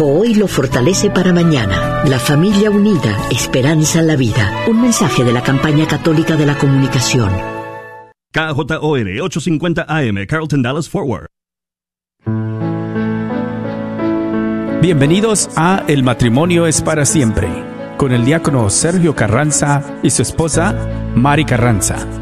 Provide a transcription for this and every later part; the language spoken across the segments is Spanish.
Hoy lo fortalece para mañana. La familia unida, esperanza en la vida. Un mensaje de la campaña católica de la comunicación. KJOR 850 AM, Carlton Dallas Forward. Bienvenidos a El matrimonio es para siempre, con el diácono Sergio Carranza y su esposa Mari Carranza.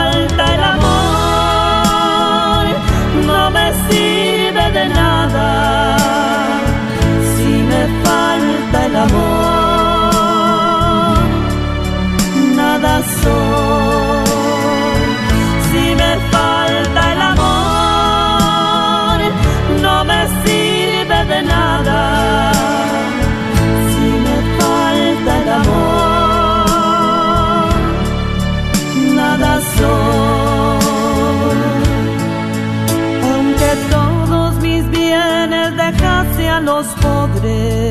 nada soy. Si me falta el amor, no me sirve de nada. Si me falta el amor, nada soy. Aunque todos mis bienes dejase a los pobres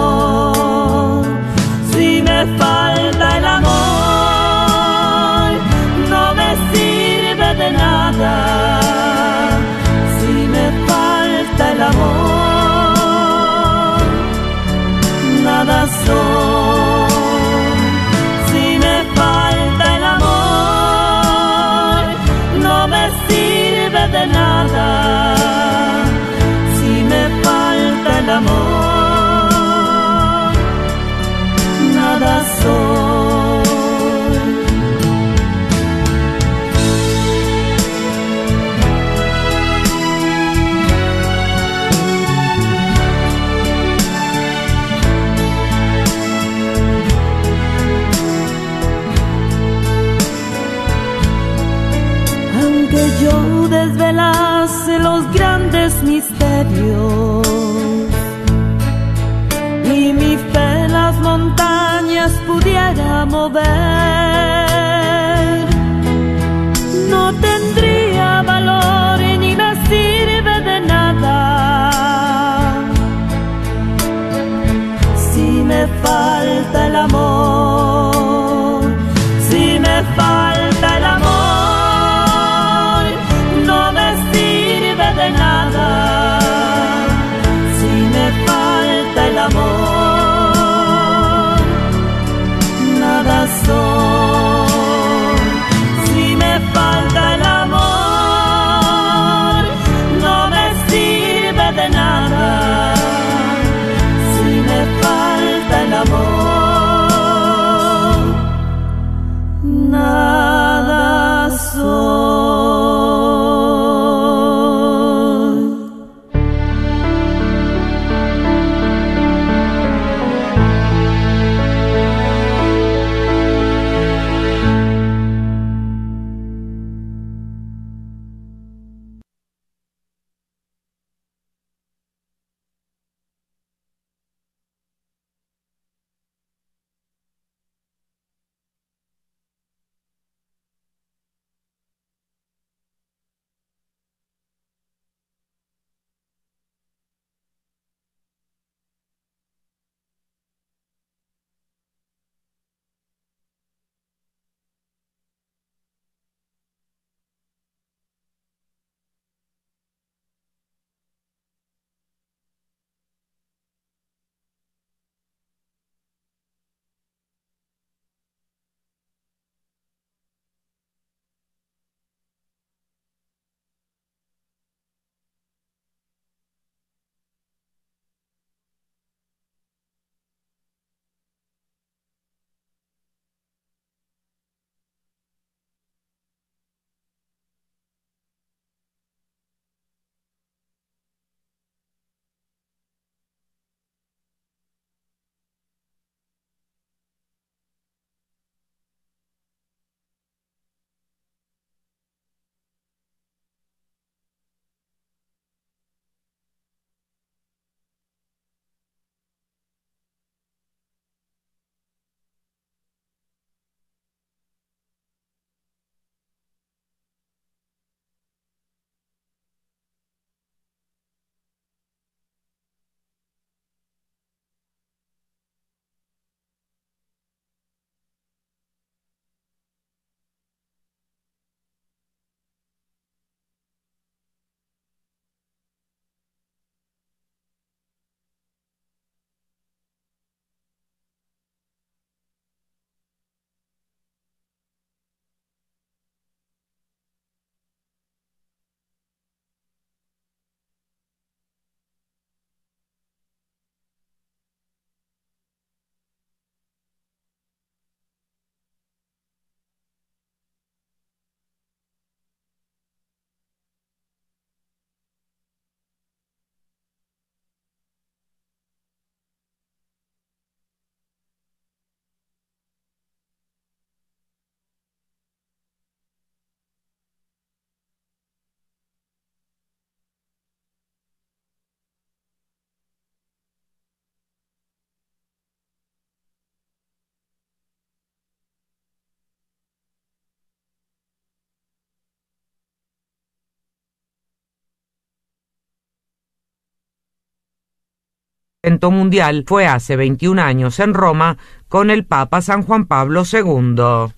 back. Evento mundial fue hace 21 años en Roma con el Papa San Juan Pablo II.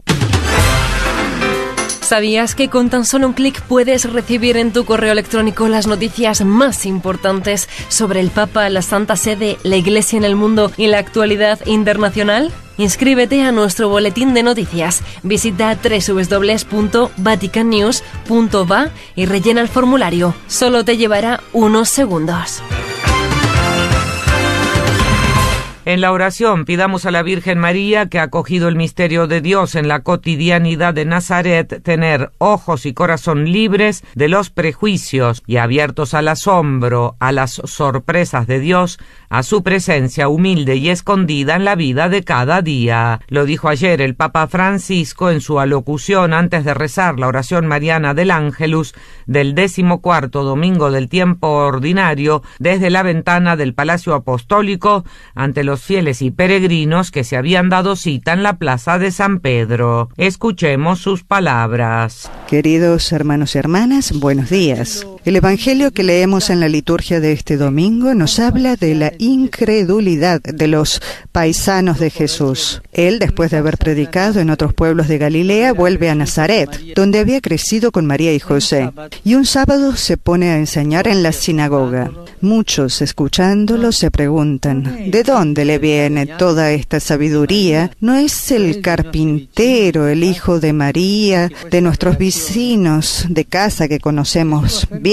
¿Sabías que con tan solo un clic puedes recibir en tu correo electrónico las noticias más importantes sobre el Papa, la Santa Sede, la Iglesia en el mundo y la actualidad internacional? Inscríbete a nuestro boletín de noticias. Visita www.vaticannews.va y rellena el formulario. Solo te llevará unos segundos. En la oración pidamos a la Virgen María, que ha acogido el misterio de Dios en la cotidianidad de Nazaret, tener ojos y corazón libres de los prejuicios y abiertos al asombro, a las sorpresas de Dios, a su presencia humilde y escondida en la vida de cada día. Lo dijo ayer el Papa Francisco en su alocución antes de rezar la oración mariana del Ángelus del decimocuarto domingo del tiempo ordinario desde la ventana del Palacio Apostólico ante los fieles y peregrinos que se habían dado cita en la plaza de San Pedro. Escuchemos sus palabras. Queridos hermanos y hermanas, buenos días. El Evangelio que leemos en la liturgia de este domingo nos habla de la incredulidad de los paisanos de Jesús. Él, después de haber predicado en otros pueblos de Galilea, vuelve a Nazaret, donde había crecido con María y José. Y un sábado se pone a enseñar en la sinagoga. Muchos, escuchándolo, se preguntan, ¿de dónde le viene toda esta sabiduría? ¿No es el carpintero, el hijo de María, de nuestros vecinos de casa que conocemos bien?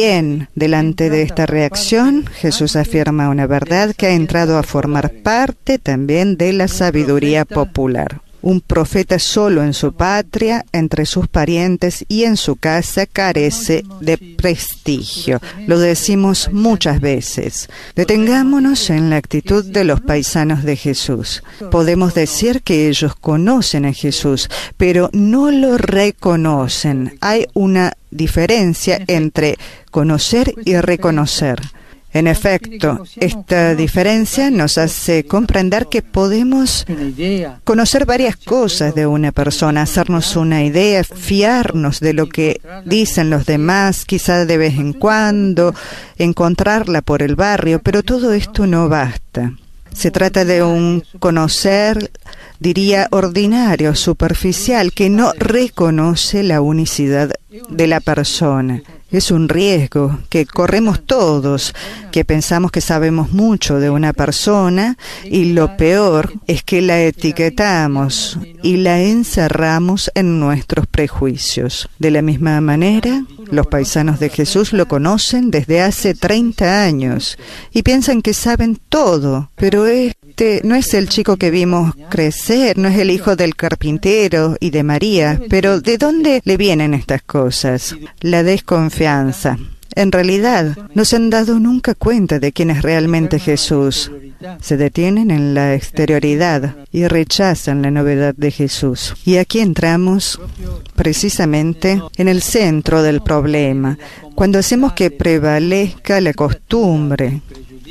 Delante de esta reacción, Jesús afirma una verdad que ha entrado a formar parte también de la sabiduría popular. Un profeta solo en su patria, entre sus parientes y en su casa carece de prestigio. Lo decimos muchas veces. Detengámonos en la actitud de los paisanos de Jesús. Podemos decir que ellos conocen a Jesús, pero no lo reconocen. Hay una diferencia entre conocer y reconocer. En efecto, esta diferencia nos hace comprender que podemos conocer varias cosas de una persona, hacernos una idea, fiarnos de lo que dicen los demás, quizá de vez en cuando, encontrarla por el barrio, pero todo esto no basta. Se trata de un conocer, diría, ordinario, superficial, que no reconoce la unicidad de la persona. Es un riesgo que corremos todos, que pensamos que sabemos mucho de una persona y lo peor es que la etiquetamos y la encerramos en nuestros prejuicios. De la misma manera, los paisanos de Jesús lo conocen desde hace 30 años y piensan que saben todo, pero este no es el chico que vimos crecer, no es el hijo del carpintero y de María, pero ¿de dónde le vienen estas cosas? La desconfianza. En realidad, no se han dado nunca cuenta de quién es realmente Jesús. Se detienen en la exterioridad y rechazan la novedad de Jesús. Y aquí entramos precisamente en el centro del problema, cuando hacemos que prevalezca la costumbre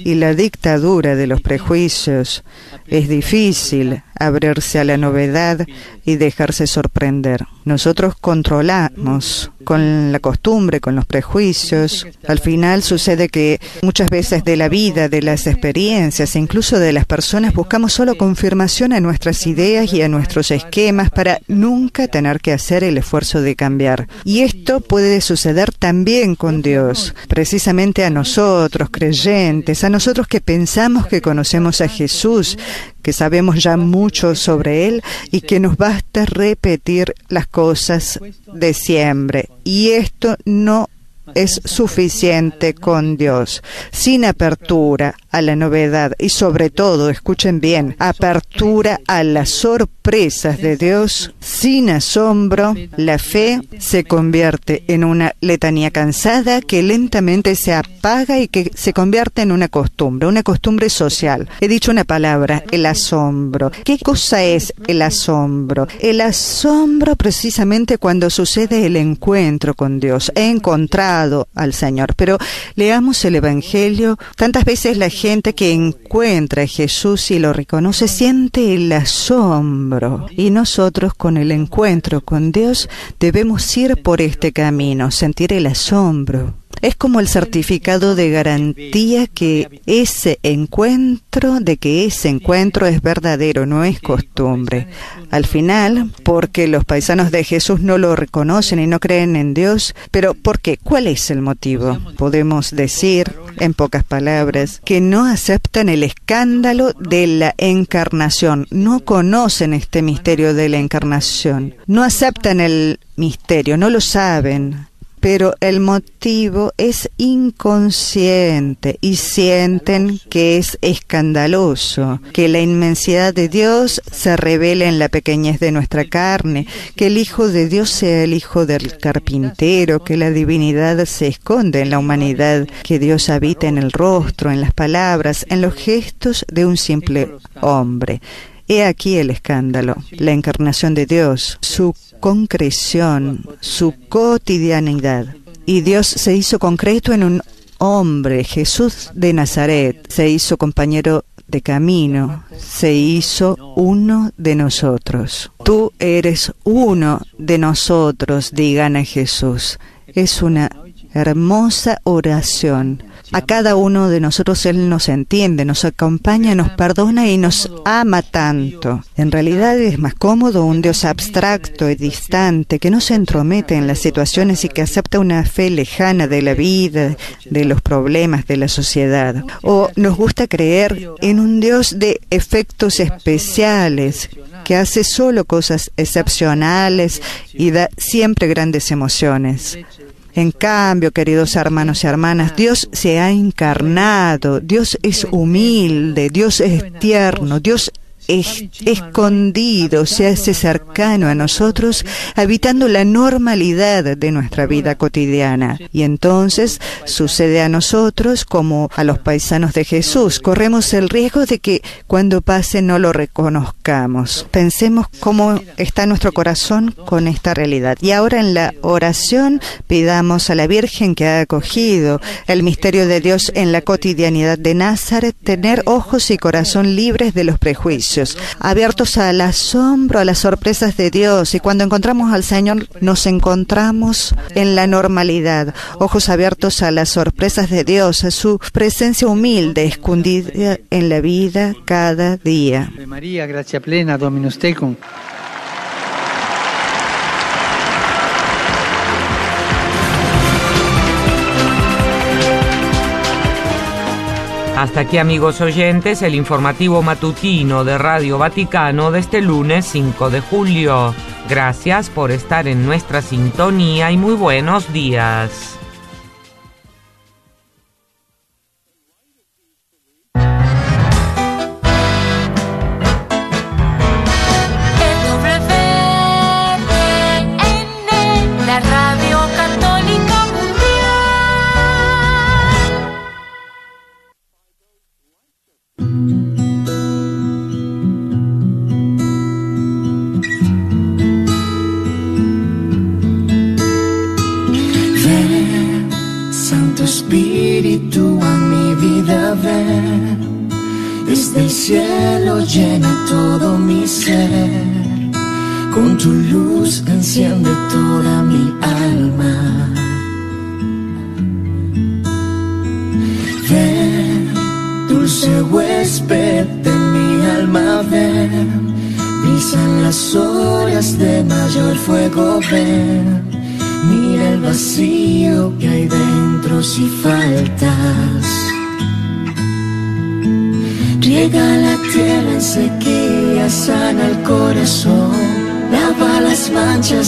y la dictadura de los prejuicios, es difícil abrirse a la novedad y dejarse sorprender. Nosotros controlamos con la costumbre, con los prejuicios. Al final sucede que muchas veces de la vida, de las experiencias, incluso de las personas, buscamos solo confirmación a nuestras ideas y a nuestros esquemas para nunca tener que hacer el esfuerzo de cambiar. Y esto puede suceder también con Dios, precisamente a nosotros, creyentes, a nosotros que pensamos que conocemos a Jesús, que sabemos ya mucho sobre Él y que nos basta repetir las cosas de siempre. Y esto no es suficiente con Dios. Sin apertura a la novedad y sobre todo, escuchen bien, apertura a las sorpresas de Dios, sin asombro, la fe se convierte en una letanía cansada que lentamente se apaga y que se convierte en una costumbre, una costumbre social. He dicho una palabra, el asombro. ¿Qué cosa es el asombro? El asombro precisamente cuando sucede el encuentro con Dios. He al Señor, pero leamos el Evangelio. Tantas veces la gente que encuentra a Jesús y lo reconoce siente el asombro. Y nosotros con el encuentro con Dios debemos ir por este camino, sentir el asombro. Es como el certificado de garantía que ese encuentro, de que ese encuentro es verdadero, no es costumbre. Al final, porque los paisanos de Jesús no lo reconocen y no creen en Dios, pero ¿por qué? ¿Cuál es el motivo? Podemos decir, en pocas palabras, que no aceptan el escándalo de la encarnación, no conocen este misterio de la encarnación, no aceptan el misterio, no lo saben, pero el motivo es inconsciente y sienten que es escandaloso, que la inmensidad de Dios se revela en la pequeñez de nuestra carne, que el Hijo de Dios sea el Hijo del carpintero, que la divinidad se esconde en la humanidad, que Dios habita en el rostro, en las palabras, en los gestos de un simple hombre. He aquí el escándalo, la encarnación de Dios, su concreción, su cotidianidad. Y Dios se hizo concreto en un hombre, Jesús de Nazaret, se hizo compañero de camino, se hizo uno de nosotros. Tú eres uno de nosotros, digan a Jesús. Es una hermosa oración a cada uno de nosotros Él nos entiende, nos acompaña, nos perdona y nos ama tanto. En realidad es más cómodo un Dios abstracto y distante que no se entromete en las situaciones y que acepta una fe lejana de la vida, de los problemas de la sociedad. O nos gusta creer en un Dios de efectos especiales que hace solo cosas excepcionales y da siempre grandes emociones. En cambio, queridos hermanos y hermanas, Dios se ha encarnado, Dios es humilde, Dios es tierno, Dios escondido, se hace cercano a nosotros, habitando la normalidad de nuestra vida cotidiana. Y entonces sucede a nosotros como a los paisanos de Jesús. Corremos el riesgo de que cuando pase no lo reconozcamos. Pensemos cómo está nuestro corazón con esta realidad. Y ahora en la oración pidamos a la Virgen que ha acogido el misterio de Dios en la cotidianidad de Nazaret tener ojos y corazón libres de los prejuicios abiertos al asombro, a las sorpresas de Dios. Y cuando encontramos al Señor, nos encontramos en la normalidad, ojos abiertos a las sorpresas de Dios, a su presencia humilde, escondida en la vida cada día. María, gracia plena, Dominus tecum. Hasta aquí amigos oyentes el informativo matutino de Radio Vaticano de este lunes 5 de julio. Gracias por estar en nuestra sintonía y muy buenos días.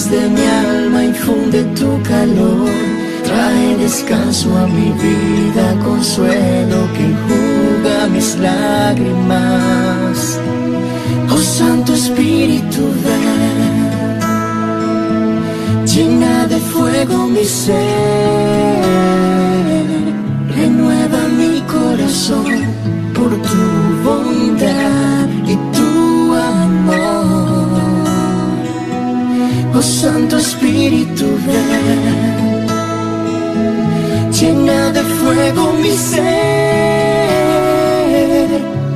De mi alma infunde tu calor, trae descanso a mi vida, consuelo que enjuga mis lágrimas. Oh Santo Espíritu, ven, llena de fuego mi ser, renueva mi corazón por tu bondad y tu amor. Oh Santo Espíritu, ven, llena de fuego mi ser,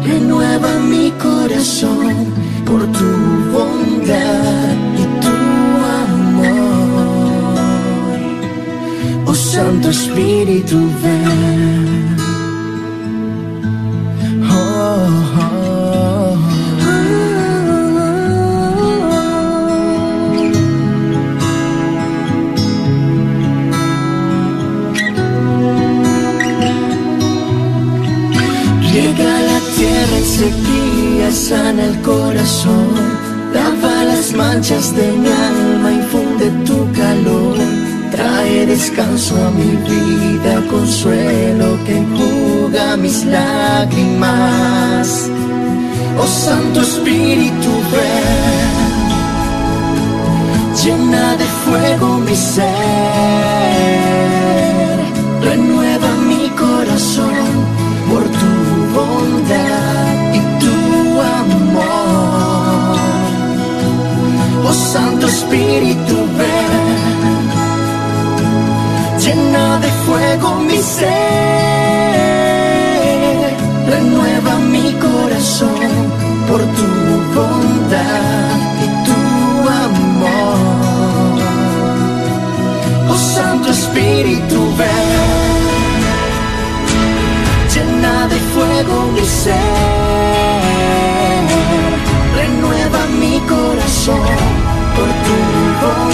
renueva mi corazón por tu Santo Espíritu, Espíritu descanso a mi vida, consuelo que enjuga mis lágrimas. Oh Santo Espíritu, ven, llena de fuego mi ser, renueva mi corazón por tu bondad y tu amor. Oh Santo Espíritu, renueva mi corazón por tu bondad y tu amor. Oh Santo Espíritu, ven. Llena de fuego mi ser, renueva mi corazón por tu bondad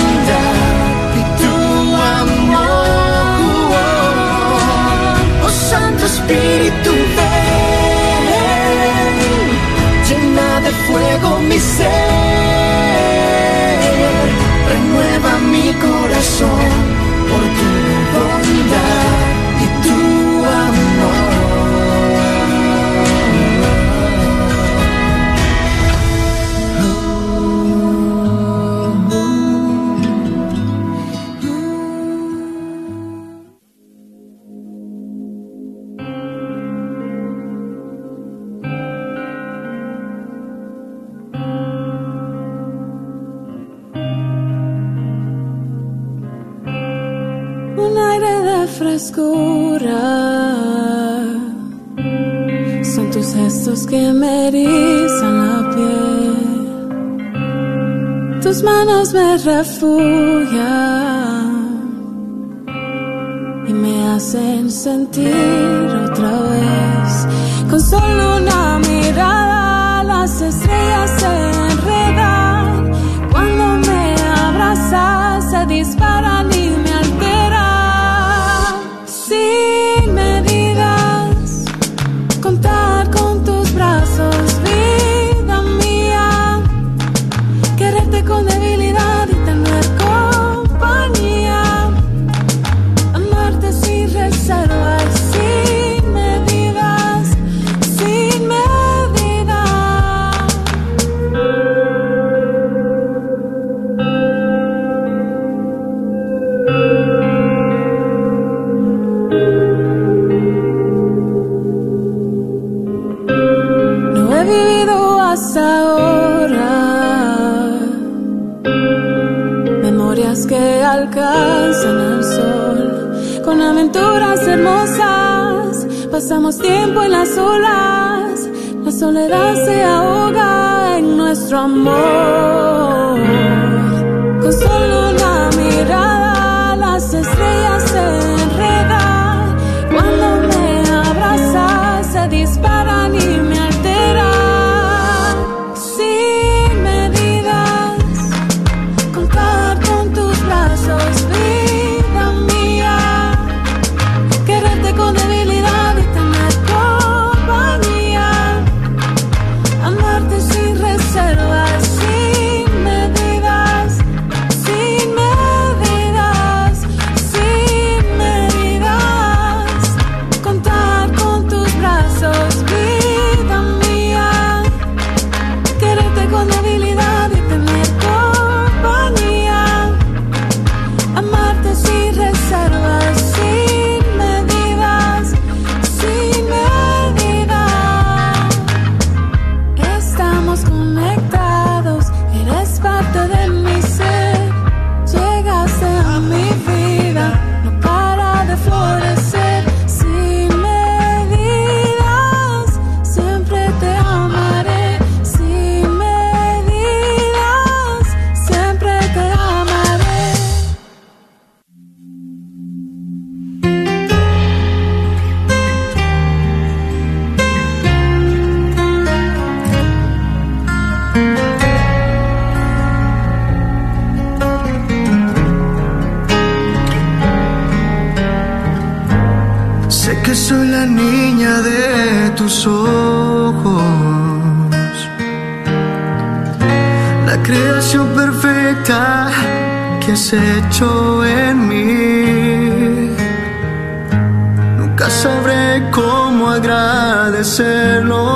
Espíritu, ven, llena de fuego mi ser, renueva mi corazón Son tus gestos que me erizan la piel. Tus manos me refugian y me hacen sentir otra vez. Con solo Pasamos tiempo en las olas, la soledad se ahoga en nuestro amor.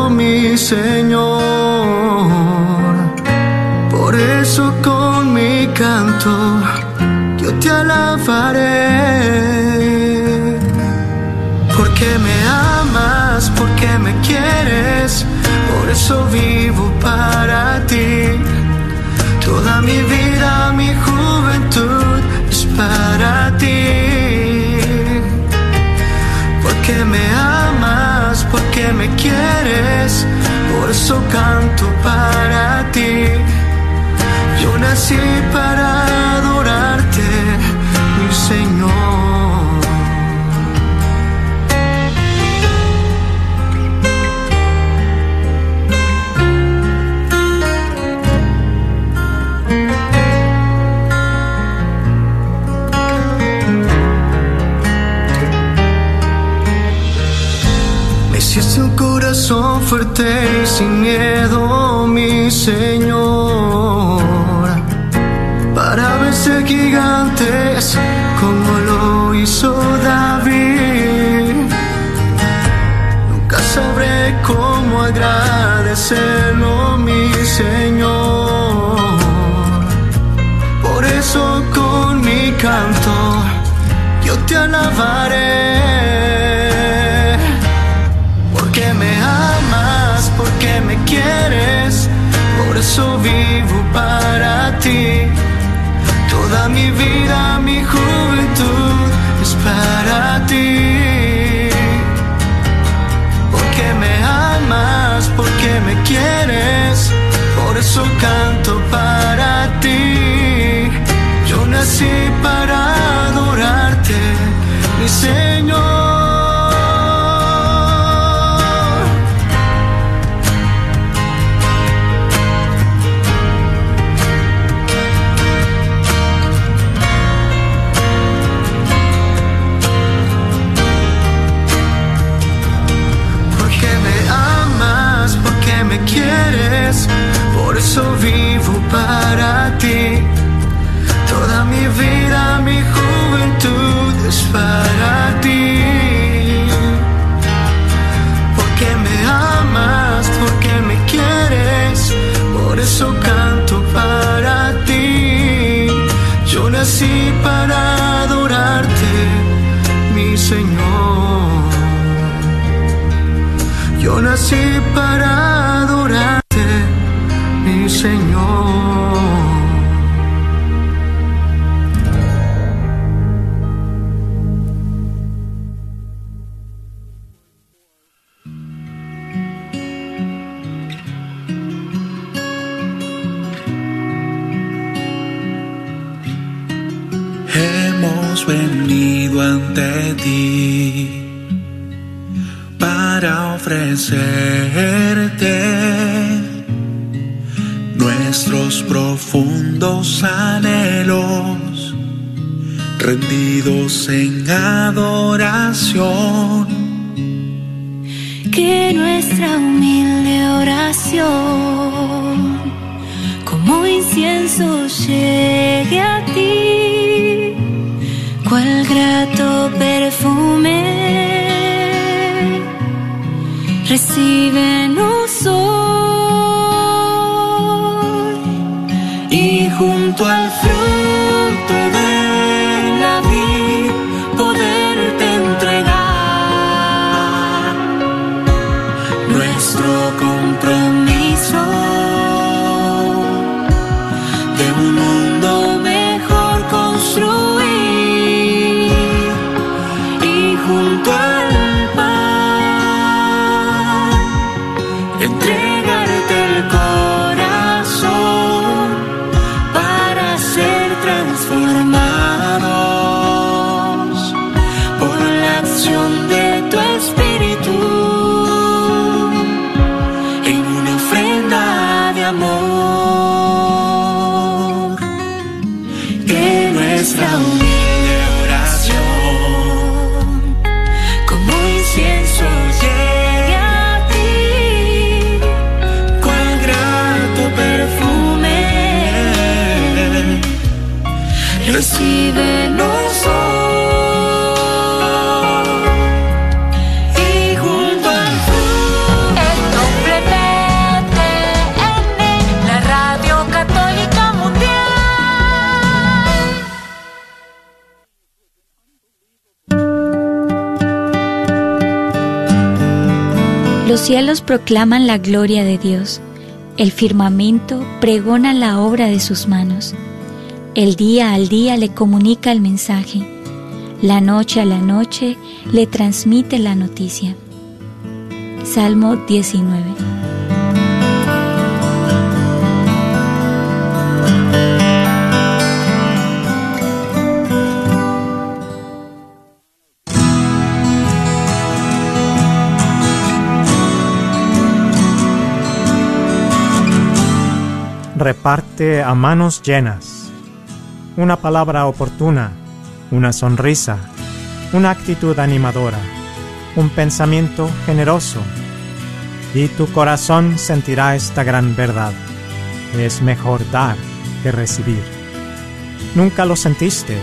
Mi Señor. Por eso con mi canto yo te alabaré. Porque me amas, porque me quieres, por eso vivo para ti. Toda mi vida, canto para ti. Yo nací para miedo, mi Señor, mi juventud es para ti. Porque me amas, porque me quieres, por eso canto para ti. Yo nací para adorarte, mi Señor. Eso vivo para ti. Toda mi vida, mi juventud es para ofrecerte nuestros profundos anhelos, rendidos en adoración. que nuestra humilde oración como incienso llegue a ti, cual grato perfume. Recíbenos hoy y junto al fruto de cielos proclaman la gloria de Dios, el firmamento pregona la obra de sus manos. El día al día le comunica el mensaje, la noche a la noche le transmite la noticia. Salmo 19. Reparte a manos llenas. Una palabra oportuna, una sonrisa, una actitud animadora, un pensamiento generoso. Y tu corazón sentirá esta gran verdad. Es mejor dar que recibir. ¿Nunca lo sentiste?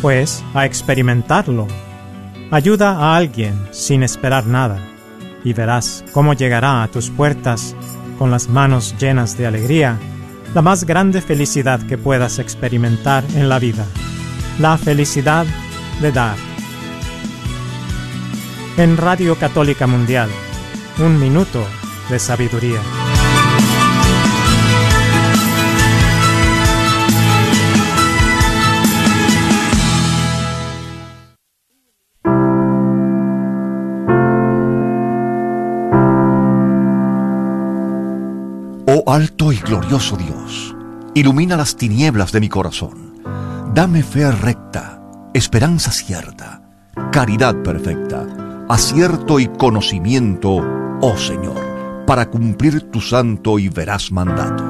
Pues a experimentarlo. Ayuda a alguien sin esperar nada y verás cómo llegará a tus puertas con las manos llenas de alegría, la más grande felicidad que puedas experimentar en la vida, la felicidad de dar. En Radio Católica Mundial, un minuto de sabiduría. Glorioso Dios, ilumina las tinieblas de mi corazón. Dame fe recta, esperanza cierta, caridad perfecta, acierto y conocimiento, oh Señor, para cumplir tu santo y veraz mandato.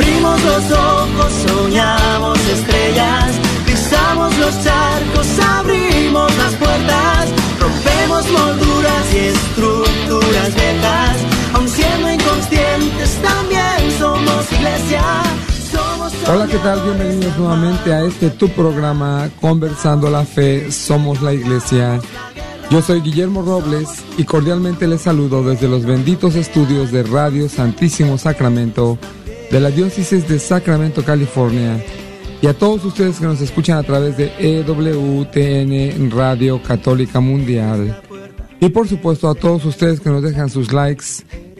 Abrimos los ojos, soñamos estrellas, pisamos los charcos, abrimos las puertas, rompemos molduras y estructuras viejas, aun siendo inconscientes también somos iglesia. Somos Hola, ¿qué tal? Bienvenidos nuevamente a este tu programa Conversando la Fe, Somos la Iglesia. Yo soy Guillermo Robles y cordialmente les saludo desde los benditos estudios de Radio Santísimo Sacramento de la Diócesis de Sacramento, California, y a todos ustedes que nos escuchan a través de EWTN Radio Católica Mundial. Y por supuesto a todos ustedes que nos dejan sus likes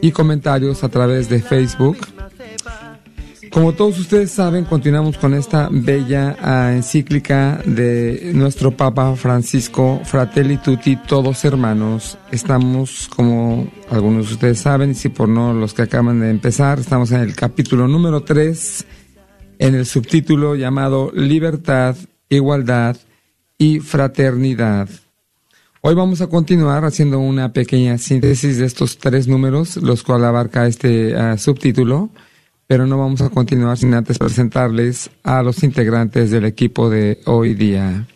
y comentarios a través de Facebook. Como todos ustedes saben, continuamos con esta bella ah, encíclica de nuestro Papa Francisco, Fratelli Tutti, todos hermanos. Estamos, como algunos de ustedes saben, y si por no los que acaban de empezar, estamos en el capítulo número 3, en el subtítulo llamado Libertad, Igualdad y Fraternidad. Hoy vamos a continuar haciendo una pequeña síntesis de estos tres números, los cuales abarca este ah, subtítulo pero no vamos a continuar sin antes presentarles a los integrantes del equipo de hoy día.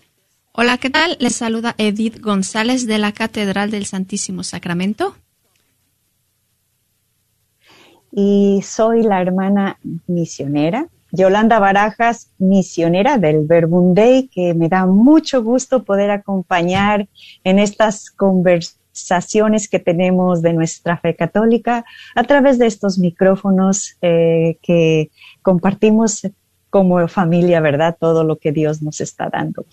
Hola, ¿qué tal? Les saluda Edith González de la Catedral del Santísimo Sacramento. Y soy la hermana misionera, Yolanda Barajas, misionera del Verbundey, que me da mucho gusto poder acompañar en estas conversaciones que tenemos de nuestra fe católica a través de estos micrófonos eh, que compartimos como familia, ¿verdad? Todo lo que Dios nos está dando.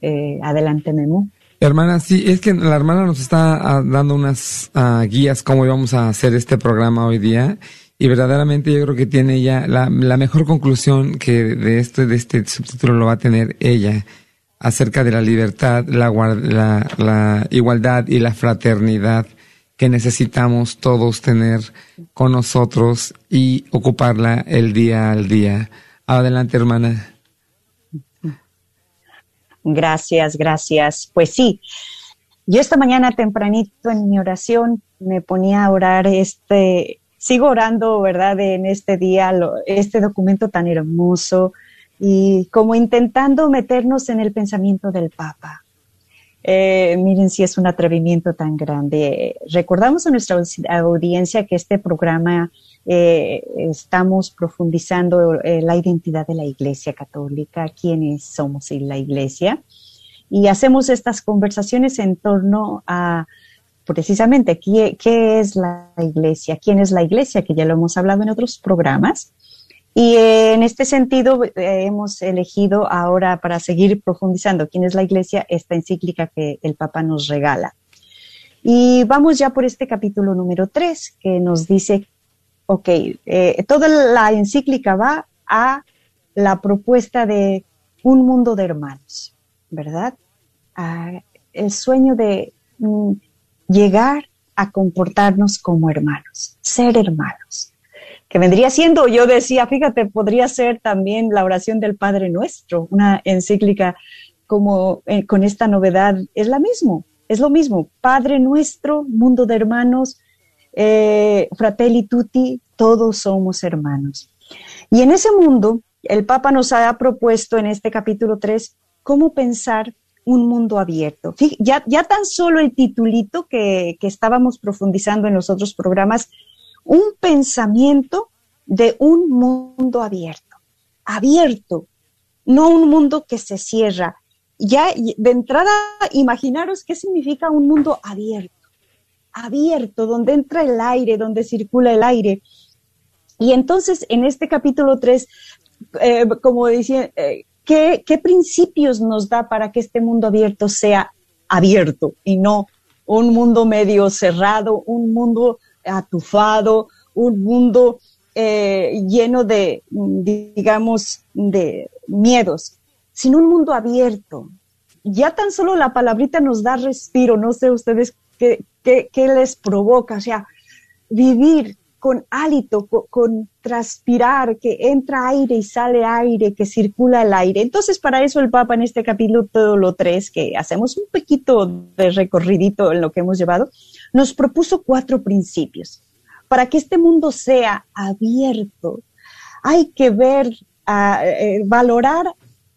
Eh, adelante, Memo. Hermana, sí, es que la hermana nos está ah, dando unas uh, guías cómo íbamos a hacer este programa hoy día y verdaderamente yo creo que tiene ella la, la mejor conclusión que de este, de este subtítulo lo va a tener ella acerca de la libertad, la, la, igualdad y la fraternidad que necesitamos todos tener con nosotros y ocuparla el día al día. Adelante, hermana. Gracias, gracias. Pues sí, Yo esta mañana tempranito en mi oración me ponía a orar este, sigo orando, ¿verdad? En este día, este documento tan hermoso y como intentando meternos en el pensamiento del Papa. Eh, miren si es un atrevimiento tan grande. Recordamos a nuestra audiencia que este programa eh, estamos profundizando eh, la identidad de la Iglesia Católica, quiénes somos en la Iglesia, y hacemos estas conversaciones en torno a precisamente qué es la Iglesia, quién es la Iglesia, que ya lo hemos hablado en otros programas. Y en este sentido eh, hemos elegido ahora para seguir profundizando quién es la Iglesia esta encíclica que el Papa nos regala. Y vamos ya por este capítulo número 3 que nos dice, ok, eh, toda la encíclica va a la propuesta de un mundo de hermanos, ¿verdad? el sueño de mm, llegar a comportarnos como hermanos, ser hermanos que vendría siendo, yo decía, fíjate, podría ser también la oración del Padre Nuestro, una encíclica como eh, con esta novedad, es la mismo, es lo mismo, Padre Nuestro, mundo de hermanos, eh, fratelli tutti, todos somos hermanos. Y en ese mundo, el Papa nos ha propuesto en este capítulo 3 cómo pensar un mundo abierto. ya, ya tan solo el titulito que, que estábamos profundizando en los otros programas un pensamiento de un mundo abierto, abierto, no un mundo que se cierra. Ya de entrada, imaginaros qué significa un mundo abierto, abierto, donde entra el aire, donde circula el aire. Y entonces, en este capítulo 3, eh, como decía, eh, ¿qué, ¿qué principios nos da para que este mundo abierto sea abierto y no un mundo medio cerrado, un mundo atufado, un mundo eh, lleno de, digamos, de miedos, sino un mundo abierto. Ya tan solo la palabrita nos da respiro, no sé ustedes qué, qué, les provoca, o sea, vivir con hálito, con, transpirar, que entra aire y sale aire, que circula el aire. Entonces, para eso el Papa en este capítulo todo lo 3, que hacemos un poquito de recorridito en lo que hemos llevado, nos propuso cuatro principios. Para que este mundo sea abierto, hay que ver, eh, valorar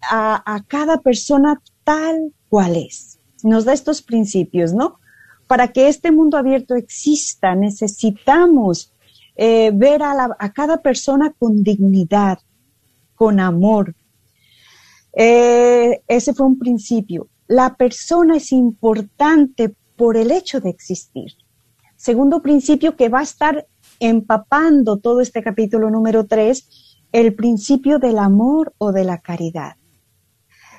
a, cada persona tal cual es. Nos da estos principios, ¿no? Para que este mundo abierto exista, necesitamos eh, ver a, cada persona con dignidad, con amor. Eh, ese fue un principio. La persona es importante por el hecho de existir. Segundo principio que va a estar empapando todo este capítulo número 3, el principio del amor o de la caridad.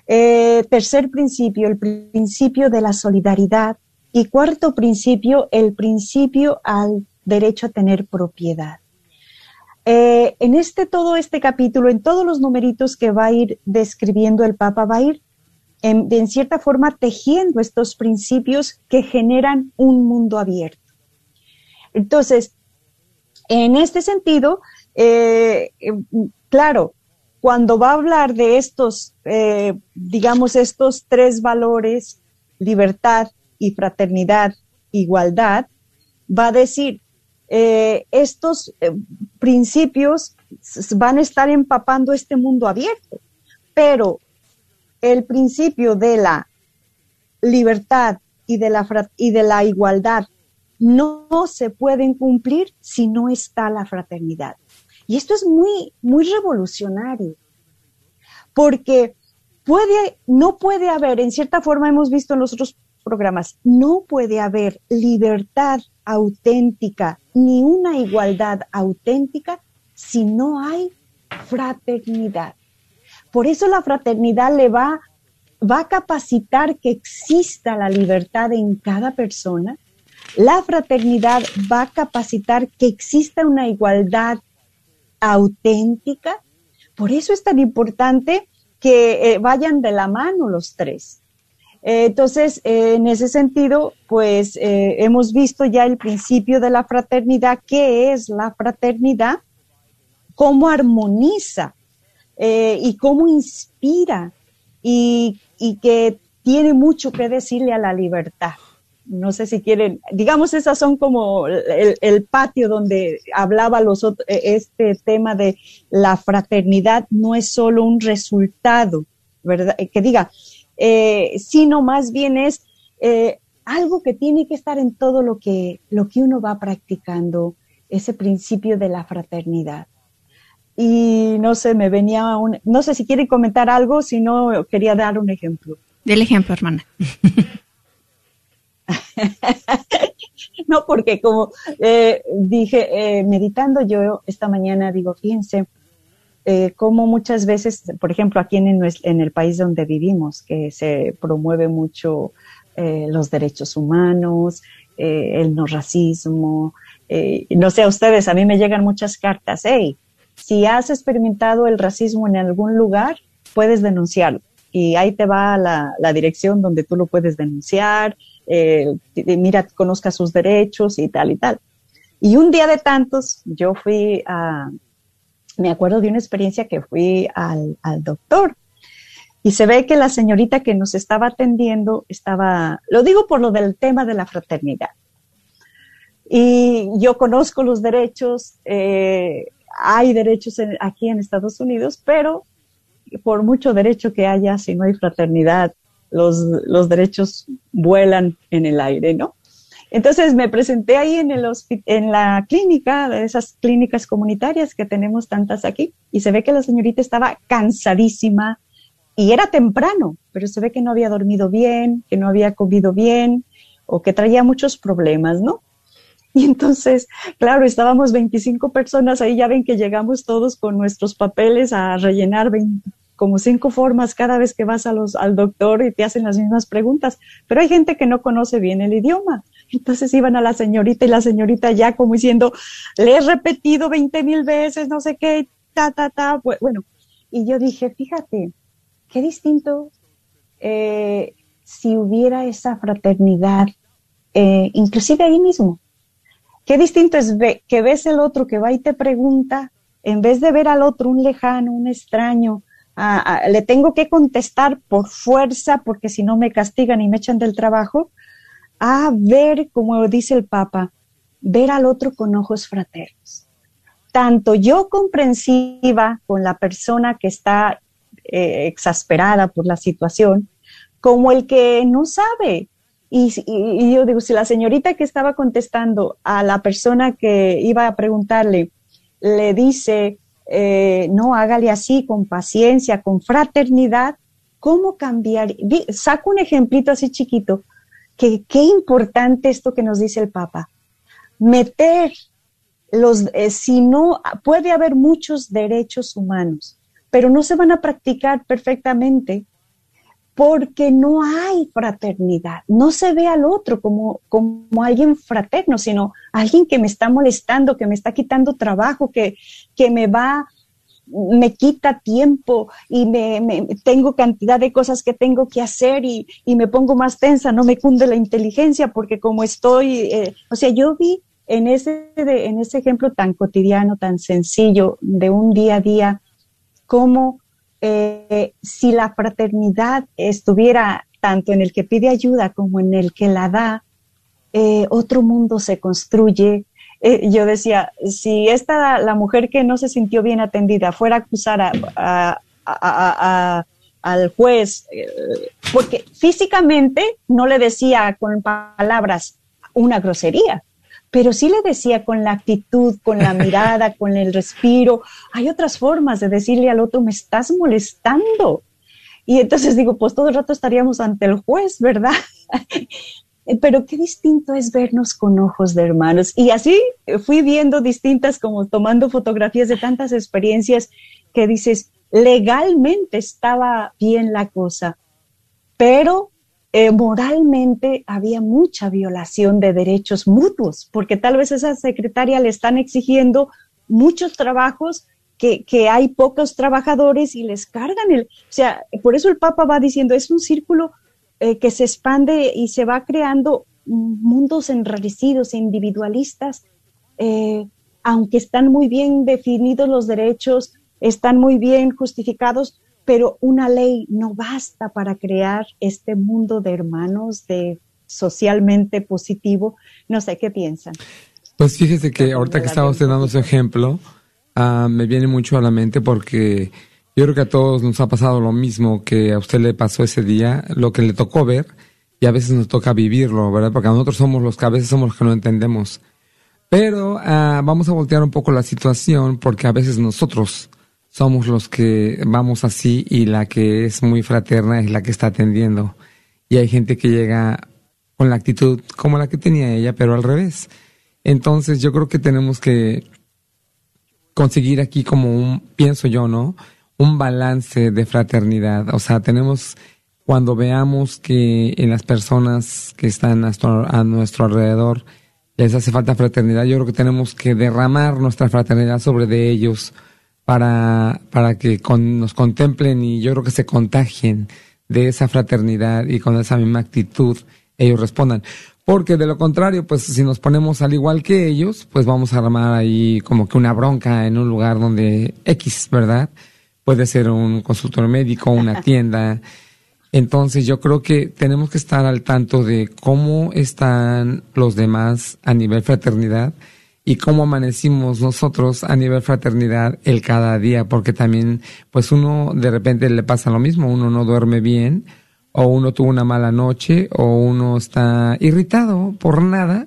Eh, tercer principio, el principio de la solidaridad. Y cuarto principio, el principio al derecho a tener propiedad. Eh, en este todo este capítulo, en todos los numeritos que va a ir describiendo el Papa, va a ir en, cierta forma tejiendo estos principios que generan un mundo abierto. Entonces, en este sentido, eh, claro, cuando va a hablar de estos, eh, digamos, estos tres valores, libertad y fraternidad, igualdad, va a decir, eh, estos principios van a estar empapando este mundo abierto, pero el principio de la libertad y de la, y de la igualdad no se pueden cumplir si no está la fraternidad. Y esto es muy, muy revolucionario, porque puede, no puede haber, en cierta forma hemos visto en los otros programas, no puede haber libertad auténtica ni una igualdad auténtica si no hay fraternidad. Por eso la fraternidad le va, va a capacitar que exista la libertad en cada persona. La fraternidad va a capacitar que exista una igualdad auténtica. Por eso es tan importante que eh, vayan de la mano los tres. Eh, entonces, eh, en ese sentido, pues hemos visto ya el principio de la fraternidad, qué es la fraternidad, cómo armoniza y cómo inspira y, que tiene mucho que decirle a la libertad. No sé si quieren, digamos, esas son como el, patio donde hablaba los este tema de la fraternidad no es solo un resultado, ¿verdad? Que diga, eh, sino más bien es eh, algo que tiene que estar en todo lo que, lo que uno va practicando, ese principio de la fraternidad. Y no sé, me venía un, no sé si quieren comentar algo, si no, quería dar un ejemplo. Del ejemplo, hermana. no, porque como eh, dije, eh, meditando yo esta mañana, digo, fíjense, eh, como muchas veces, por ejemplo, aquí en, el país donde vivimos, que se promueve mucho los derechos humanos, el no racismo, no sé a ustedes, a mí me llegan muchas cartas, hey, si has experimentado el racismo en algún lugar, puedes denunciarlo. Y ahí te va la dirección donde tú lo puedes denunciar, eh, mira, conozca sus derechos y tal y tal. Y un día de tantos, yo fui a, me acuerdo de una experiencia que fui al, al doctor y se ve que la señorita que nos estaba atendiendo estaba, lo digo por lo del tema de la fraternidad. Y yo conozco los derechos, eh, hay derechos aquí en Estados Unidos, pero por mucho derecho que haya, si no hay fraternidad, los, los derechos vuelan en el aire, ¿no? Entonces me presenté ahí en, el en la clínica, de esas clínicas comunitarias que tenemos tantas aquí, y se ve que la señorita estaba cansadísima y era temprano, pero se ve que no había dormido bien, que no había comido bien o que traía muchos problemas, ¿no? Y entonces, claro, estábamos 25 personas, ahí ya ven que llegamos todos con nuestros papeles a rellenar 20, como cinco formas cada vez que vas al doctor y te hacen las mismas preguntas, pero hay gente que no conoce bien el idioma. Entonces iban a la señorita y la señorita ya como diciendo, le he repetido 20 mil veces, no sé qué, ta, ta, ta. Bueno, y yo dije, fíjate, qué distinto eh, si hubiera esa fraternidad, eh, inclusive ahí mismo. Qué distinto es que ves el otro que va y te pregunta, en vez de ver al otro un lejano, un extraño, le tengo que contestar por fuerza porque si no me castigan y me echan del trabajo, a ver, como dice el Papa, ver al otro con ojos fraternos. Tanto yo comprensiva con la persona que está eh, exasperada por la situación, como el que no sabe. Y, y, yo digo, si la señorita que estaba contestando a la persona que iba a preguntarle le dice, eh, no, hágale así, con paciencia, con fraternidad. ¿Cómo cambiar? Saco un ejemplito así chiquito, que qué importante esto que nos dice el Papa. Meter los, eh, si no, puede haber muchos derechos humanos, pero no se van a practicar perfectamente porque no hay fraternidad. No se ve al otro como, como alguien fraterno, sino alguien que me está molestando, que me está quitando trabajo, que, que me va, me quita tiempo y me, tengo cantidad de cosas que tengo que hacer y, y, me pongo más tensa, no me cunde la inteligencia porque como estoy, eh, o sea, yo vi en ese, en ese ejemplo tan cotidiano, tan sencillo de un día a día, cómo eh, si la fraternidad estuviera tanto en el que pide ayuda como en el que la da, eh, otro mundo se construye. Eh, yo decía, si esta, la mujer que no se sintió bien atendida, fuera a acusar al juez, porque físicamente no le decía con palabras una grosería, pero sí le decía con la actitud, con la mirada, con el respiro. Hay otras formas de decirle al otro, me estás molestando. Y entonces digo, pues todo el rato estaríamos ante el juez, ¿verdad? Pero qué distinto es vernos con ojos de hermanos. Y así fui viendo distintas, como tomando fotografías de tantas experiencias que dices, legalmente estaba bien la cosa, pero eh, moralmente había mucha violación de derechos mutuos, porque tal vez esa secretaria le están exigiendo muchos trabajos que, hay pocos trabajadores y les cargan el, o sea, por eso el Papa va diciendo, es un círculo eh, que se expande y se va creando mundos enrarecidos e individualistas, eh, aunque están muy bien definidos los derechos, están muy bien justificados, pero una ley no basta para crear este mundo de hermanos, de socialmente positivo. No sé qué piensan. Pues fíjese que ahorita que estaba usted dando su ejemplo, uh, me viene mucho a la mente porque yo creo que a todos nos ha pasado lo mismo que a usted le pasó ese día, lo que le tocó ver, y a veces nos toca vivirlo, ¿verdad? Porque nosotros somos los que a veces somos los que no entendemos. Pero uh, vamos a voltear un poco la situación porque a veces nosotros somos los que vamos así y la que es muy fraterna es la que está atendiendo. Y hay gente que llega con la actitud como la que tenía ella, pero al revés. Entonces yo creo que tenemos que conseguir aquí como un, pienso yo, ¿no? Un balance de fraternidad. O sea, tenemos, cuando veamos que en las personas que están a nuestro alrededor les hace falta fraternidad, yo creo que tenemos que derramar nuestra fraternidad sobre de ellos para, para que nos contemplen y yo creo que se contagien de esa fraternidad y con esa misma actitud ellos respondan. Porque de lo contrario, pues si nos ponemos al igual que ellos, pues vamos a armar ahí como que una bronca en un lugar donde X, ¿verdad? Puede ser un consultorio médico, una tienda. Entonces yo creo que tenemos que estar al tanto de cómo están los demás a nivel fraternidad y cómo amanecimos nosotros a nivel fraternidad el cada día, porque también pues uno de repente le pasa lo mismo, uno no duerme bien o uno tuvo una mala noche, o uno está irritado por nada,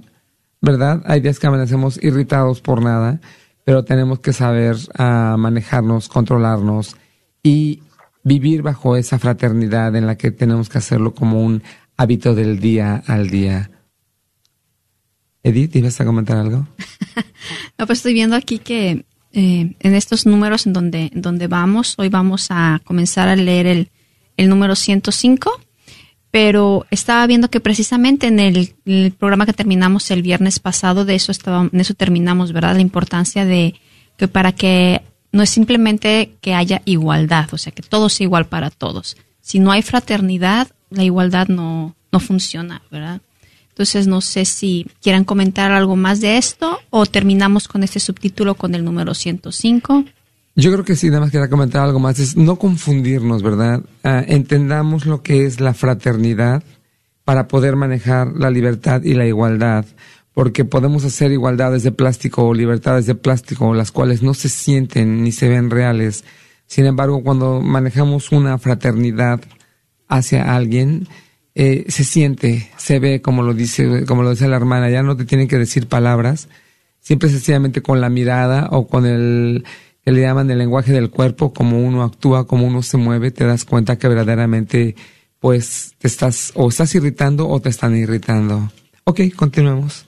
¿verdad? Hay días que amanecemos irritados por nada, pero tenemos que saber uh, manejarnos, controlarnos y vivir bajo esa fraternidad en la que tenemos que hacerlo como un hábito del día al día. Edith, ¿ibas a comentar algo? no, pues estoy viendo aquí que eh, en estos números en donde, donde vamos, hoy vamos a comenzar a leer el, el número 105, pero estaba viendo que precisamente en el, programa que terminamos el viernes pasado, de eso, estaba, en eso terminamos, ¿verdad? La importancia de que para que no es simplemente que haya igualdad, o sea, que todo sea igual para todos. Si no hay fraternidad, la igualdad no, no funciona, ¿verdad? Entonces, no sé si quieran comentar algo más de esto o terminamos con este subtítulo con el número 105. Yo creo que sí, nada más quería comentar algo más, es no confundirnos, ¿verdad? Ah, entendamos lo que es la fraternidad para poder manejar la libertad y la igualdad, porque podemos hacer igualdades de plástico o libertades de plástico, las cuales no se sienten ni se ven reales. Sin embargo, cuando manejamos una fraternidad hacia alguien, eh, se siente, se ve, como lo dice, como lo dice la hermana, ya no te tienen que decir palabras, siempre sencillamente con la mirada o con el que le llaman el lenguaje del cuerpo, como uno actúa, como uno se mueve, te das cuenta que verdaderamente pues te estás o estás irritando o te están irritando. Ok, continuemos.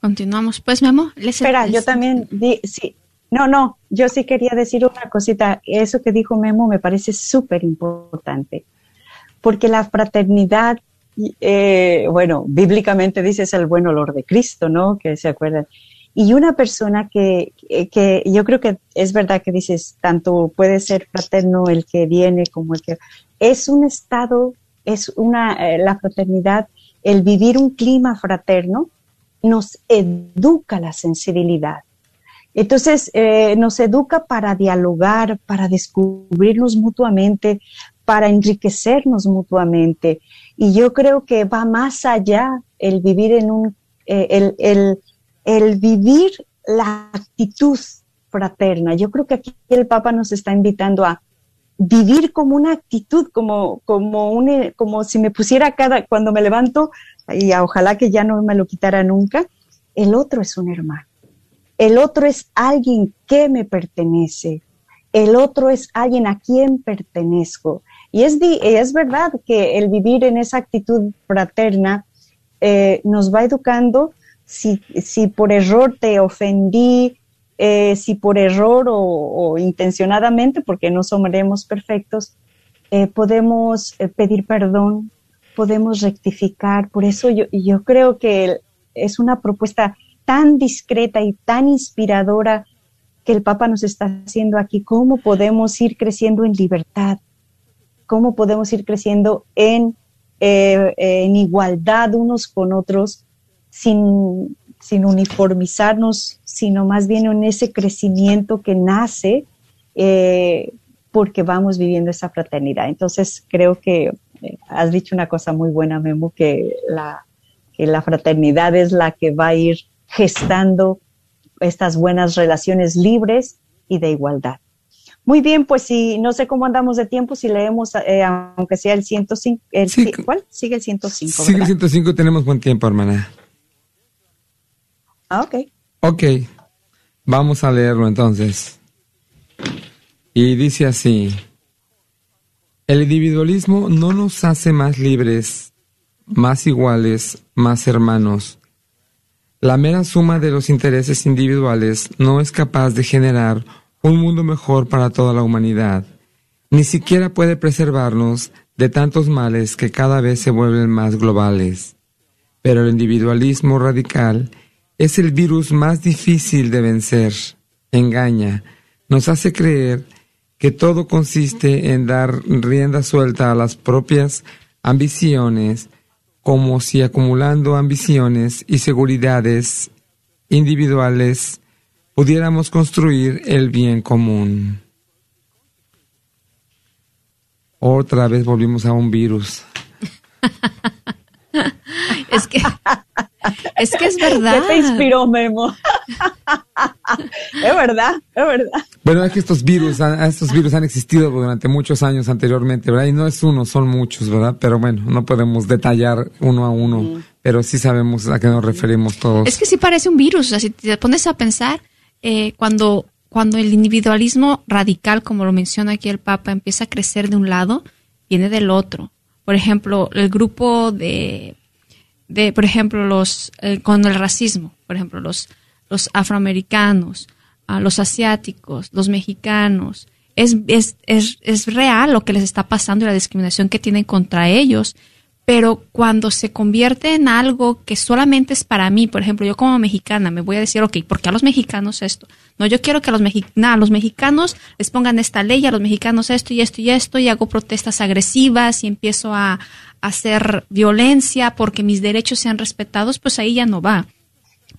Continuamos. Pues Memo, Espera, yo también sí. No, no, yo sí quería decir una cosita. Eso que dijo Memo me parece súper importante, porque la fraternidad, eh, bueno, bíblicamente dice el buen olor de Cristo, ¿no? Que se acuerdan y una persona que, que yo creo que es verdad que dices, tanto puede ser fraterno el que viene como el que... Es un estado, es una, eh, la fraternidad, el vivir un clima fraterno nos educa la sensibilidad. Entonces, eh, nos educa para dialogar, para descubrirnos mutuamente, para enriquecernos mutuamente. Y yo creo que va más allá el vivir en un, eh, el, el, el vivir la actitud fraterna. Yo creo que aquí el Papa nos está invitando a vivir como una actitud, como, como, un, como si me pusiera cada, cuando me levanto, y ojalá que ya no me lo quitara nunca, el otro es un hermano. El otro es alguien que me pertenece. El otro es alguien a quien pertenezco. Y es, es verdad que el vivir en esa actitud fraterna eh, nos va educando si, si por error te ofendí, eh, si por error o, intencionadamente, porque no somos perfectos, eh, podemos pedir perdón, podemos rectificar. Por eso yo, yo creo que es una propuesta tan discreta y tan inspiradora que el Papa nos está haciendo aquí. ¿Cómo podemos ir creciendo en libertad? ¿Cómo podemos ir creciendo en, en igualdad unos con otros? sin, sin uniformizarnos, sino más bien en ese crecimiento que nace eh, porque vamos viviendo esa fraternidad. Entonces, creo que eh, has dicho una cosa muy buena, Memo, que la, la fraternidad es la que va a ir gestando estas buenas relaciones libres y de igualdad. Muy bien, pues si no sé cómo andamos de tiempo, si leemos, eh, aunque sea el 105, el, ¿cuál? Sigue el 105. Sigue el 105, tenemos buen tiempo, hermana. Ah, ok. Ok, vamos a leerlo entonces. Y dice así, el individualismo no nos hace más libres, más iguales, más hermanos. La mera suma de los intereses individuales no es capaz de generar un mundo mejor para toda la humanidad. Ni siquiera puede preservarnos de tantos males que cada vez se vuelven más globales. Pero el individualismo radical es el virus más difícil de vencer. Engaña, nos hace creer que todo consiste en dar rienda suelta a las propias ambiciones, como si acumulando ambiciones y seguridades individuales pudiéramos construir el bien común. Otra vez volvimos a un virus. es que es que es verdad. ¿Qué te inspiró, Memo? es verdad, es verdad. Bueno, es que estos virus, estos virus han existido durante muchos años anteriormente, ¿verdad? Y no es uno, son muchos, ¿verdad? Pero bueno, no podemos detallar uno a uno, pero sí sabemos a qué nos referimos todos. Es que sí parece un virus, o sea, si te pones a pensar, eh, cuando, cuando el individualismo radical, como lo menciona aquí el Papa, empieza a crecer de un lado, viene del otro. Por ejemplo, el grupo de, de por ejemplo, los eh, con el racismo, por ejemplo, los, los afroamericanos, a los asiáticos, los mexicanos. Es, es, es, es real lo que les está pasando y la discriminación que tienen contra ellos pero cuando se convierte en algo que solamente es para mí, por ejemplo, yo como mexicana me voy a decir, ok, ¿por qué a los mexicanos esto? No, yo quiero que a los, a los mexicanos les pongan esta ley, a los mexicanos esto y esto y esto, y hago protestas agresivas y empiezo a, a hacer violencia porque mis derechos sean respetados, pues ahí ya no va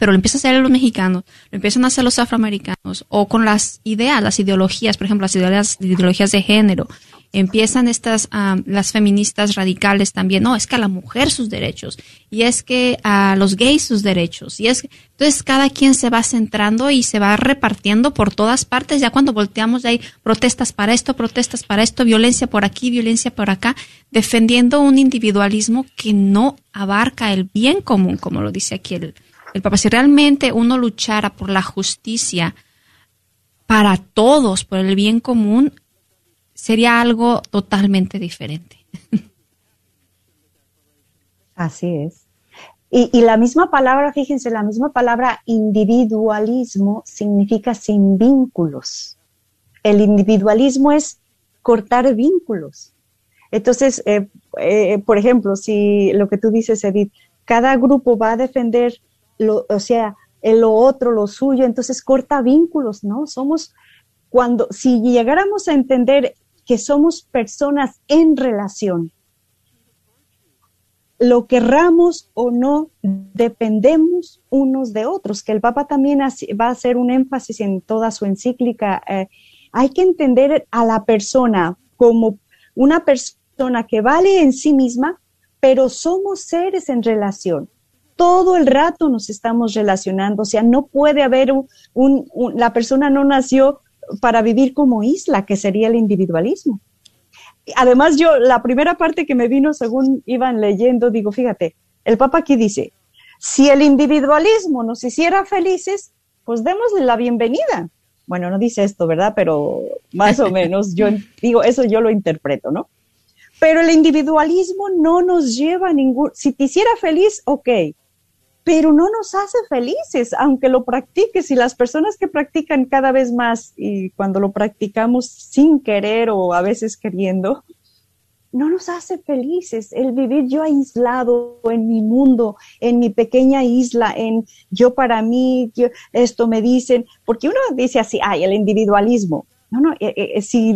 pero lo empiezan a hacer los mexicanos, lo empiezan a hacer los afroamericanos, o con las ideas, las ideologías, por ejemplo, las ideologías de género, empiezan estas, las feministas radicales también, no, es que a la mujer sus derechos, y es que a los gays sus derechos, y es que, entonces cada quien se va centrando y se va repartiendo por todas partes, ya cuando volteamos hay protestas para esto, protestas para esto, violencia por aquí, violencia por acá, defendiendo un individualismo que no abarca el bien común, como lo dice aquí el, el Papa. Si realmente uno luchara por la justicia para todos, por el bien común, sería algo totalmente diferente. Así es. Y, la misma palabra, fíjense, la misma palabra individualismo significa sin vínculos. El individualismo es cortar vínculos. Entonces, eh, eh, por ejemplo, si lo que tú dices, Edith, cada grupo va a defender, lo, o sea, lo otro, lo suyo, entonces corta vínculos, ¿no? Somos, cuando, si llegáramos a entender que somos personas en relación. Lo querramos o no, dependemos unos de otros, que el Papa también va a hacer un énfasis en toda su encíclica. Eh, hay que entender a la persona como una persona que vale en sí misma, pero somos seres en relación. Todo el rato nos estamos relacionando, o sea, no puede haber la persona no nació para vivir como isla, que sería el individualismo. Además, yo, la primera parte que me vino según iban leyendo, digo, fíjate, el Papa aquí dice, si el individualismo nos hiciera felices, pues démosle la bienvenida. Bueno, no dice esto, ¿verdad? Pero más o menos, yo digo, eso yo lo interpreto, ¿no? Pero el individualismo no nos lleva a ningún, si te hiciera feliz, ok, pero no nos hace felices, aunque lo practiques. Y las personas que practican cada vez más y cuando lo practicamos sin querer o a veces queriendo, no nos hace felices. El vivir yo aislado en mi mundo, en mi pequeña isla, en yo para mí, esto me dicen, porque uno dice así, ay, el individualismo. No, no, eh, eh, si,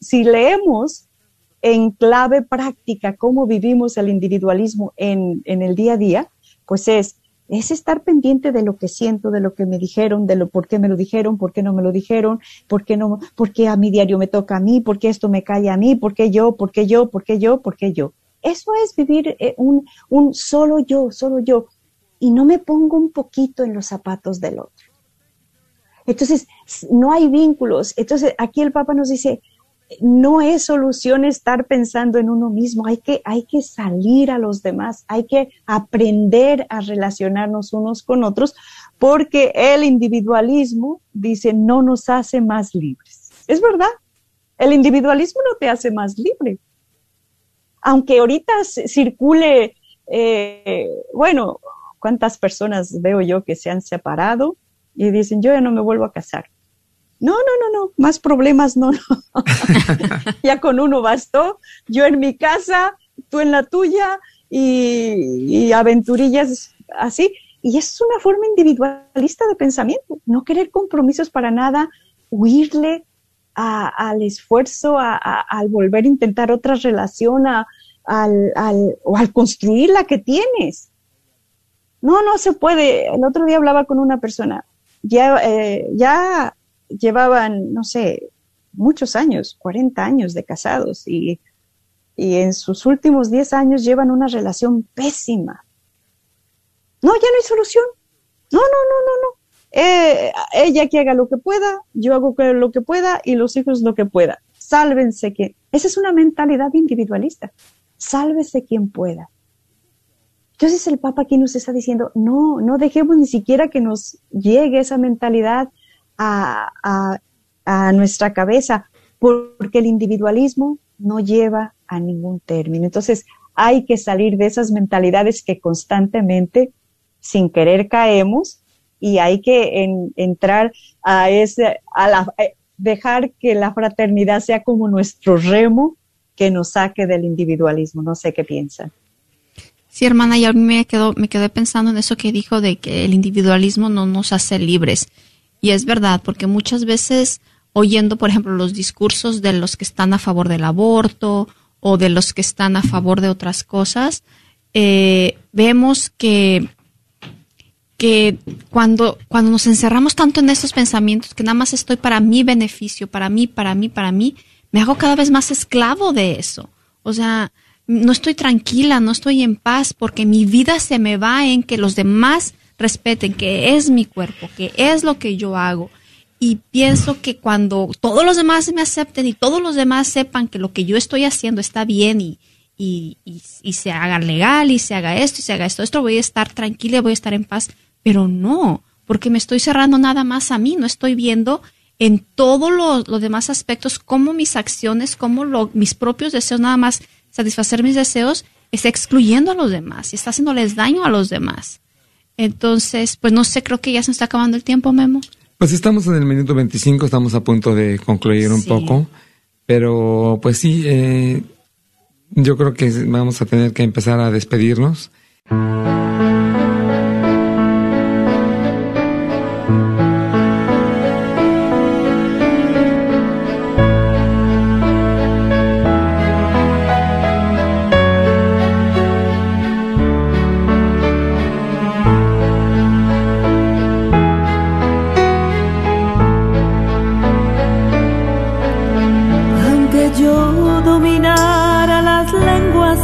si leemos en clave práctica cómo vivimos el individualismo en, en el día a día, pues es, es estar pendiente de lo que siento, de lo que me dijeron, de lo por qué me lo dijeron, por qué no me lo dijeron, por qué no, por qué a mi diario me toca a mí, por qué esto me cae a mí, por qué yo, por qué yo, por qué yo, por qué yo. eso es vivir eh, un, un solo yo, solo yo, y no me pongo un poquito en los zapatos del otro. Entonces, no hay vínculos. Entonces, aquí el Papa nos dice, no es solución estar pensando en uno mismo, hay que, hay que salir a los demás, hay que aprender a relacionarnos unos con otros, porque el individualismo, dice, no nos hace más libres. Es verdad, el individualismo no te hace más libre. Aunque ahorita circule, eh, bueno, ¿cuántas personas veo yo que se han separado y dicen, yo ya no me vuelvo a casar? No, no, no, no, más problemas no, no. ya con uno bastó, yo en mi casa, tú en la tuya y, aventurillas así. Y es una forma individualista de pensamiento, no querer compromisos para nada, huirle al esfuerzo, al volver a intentar otra relación, al, o al construir la que tienes. No, no se puede. El otro día hablaba con una persona, ya, eh, ya llevaban, no sé, muchos años, 40 años de casados y, en sus últimos 10 años llevan una relación pésima. No, ya no hay solución. No, no, no, no, no. Eh, ella que haga lo que pueda, yo hago lo que pueda y los hijos lo que pueda. Sálvense que. Esa es una mentalidad individualista. Sálvese quien pueda. Entonces el Papa aquí nos está diciendo, no, no dejemos ni siquiera que nos llegue esa mentalidad a, nuestra cabeza, porque el individualismo no lleva a ningún término. Entonces, hay que salir de esas mentalidades que constantemente, sin querer, caemos y hay que entrar a ese, a la, eh, dejar que la fraternidad sea como nuestro remo que nos saque del individualismo. No sé qué piensan. Sí, hermana, y a mí me quedo, me quedé pensando en eso que dijo de que el individualismo no nos hace libres. Y es verdad, porque muchas veces oyendo, por ejemplo, los discursos de los que están a favor del aborto o de los que están a favor de otras cosas, eh, vemos que, que cuando, cuando nos encerramos tanto en esos pensamientos, que nada más estoy para mi beneficio, para mí, para mí, para mí, me hago cada vez más esclavo de eso. O sea, no estoy tranquila, no estoy en paz, porque mi vida se me va en que los demás respeten que es mi cuerpo, que es lo que yo hago. Y pienso que cuando todos los demás me acepten y todos los demás sepan que lo que yo estoy haciendo está bien y, y, y, se haga legal y se haga esto y se haga esto, esto voy a estar tranquila, voy a estar en paz. Pero no, porque me estoy cerrando nada más a mí, no estoy viendo en todos los, demás aspectos cómo mis acciones, cómo mis propios deseos, nada más satisfacer mis deseos, está excluyendo a los demás y está haciéndoles daño a los demás. Entonces, pues no sé, creo que ya se está acabando el tiempo, Memo. Pues estamos en el minuto 25, estamos a punto de concluir un poco, pero pues sí, eh, yo creo que vamos a tener que empezar a despedirnos.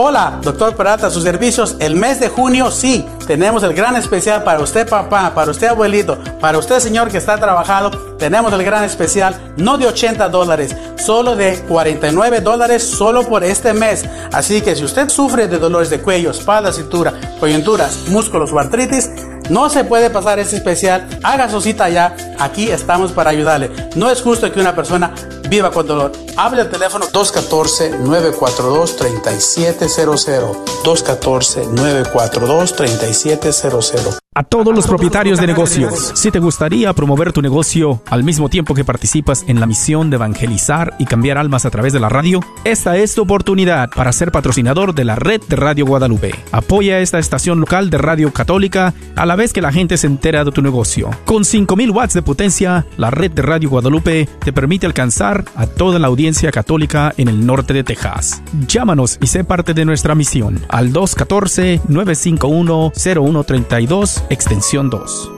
Hola, doctor Peralta, sus servicios. El mes de junio, sí, tenemos el gran especial para usted, papá, para usted, abuelito, para usted, señor que está trabajando. Tenemos el gran especial, no de 80 dólares, solo de 49 dólares, solo por este mes. Así que si usted sufre de dolores de cuello, espalda, cintura, coyunturas, músculos o artritis, no se puede pasar este especial. Haga su cita ya. Aquí estamos para ayudarle. No es justo que una persona viva con dolor. Hable al teléfono 214-942-3700. 214-942-3700. A todos los propietarios de negocios, si te gustaría promover tu negocio al mismo tiempo que participas en la misión de evangelizar y cambiar almas a través de la radio, esta es tu oportunidad para ser patrocinador de la red de Radio Guadalupe. Apoya esta estación local de radio católica a la vez que la gente se entera de tu negocio. Con 5000 watts de potencia, la red de Radio Guadalupe te permite alcanzar a toda la audiencia católica en el norte de Texas. Llámanos y sé parte de nuestra misión al 214-951-0132 extensión 2.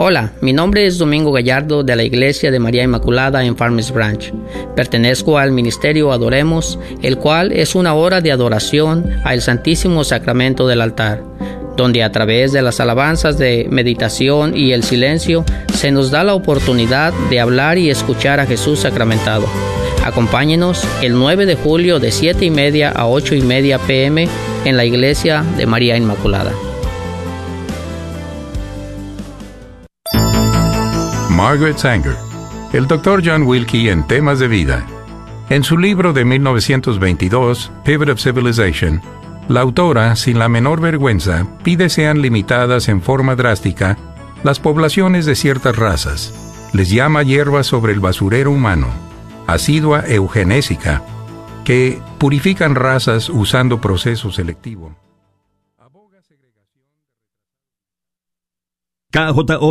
Hola, mi nombre es Domingo Gallardo de la Iglesia de María Inmaculada en Farmers Branch. Pertenezco al Ministerio Adoremos, el cual es una hora de adoración al Santísimo Sacramento del altar, donde a través de las alabanzas de meditación y el silencio se nos da la oportunidad de hablar y escuchar a Jesús sacramentado. Acompáñenos el 9 de julio de 7 y media a 8 y media pm en la Iglesia de María Inmaculada. Margaret Sanger, el Dr. John Wilkie en temas de vida. En su libro de 1922, Pivot of Civilization, la autora, sin la menor vergüenza, pide sean limitadas en forma drástica las poblaciones de ciertas razas. Les llama hierbas sobre el basurero humano, asidua eugenésica, que purifican razas usando proceso selectivo. KJO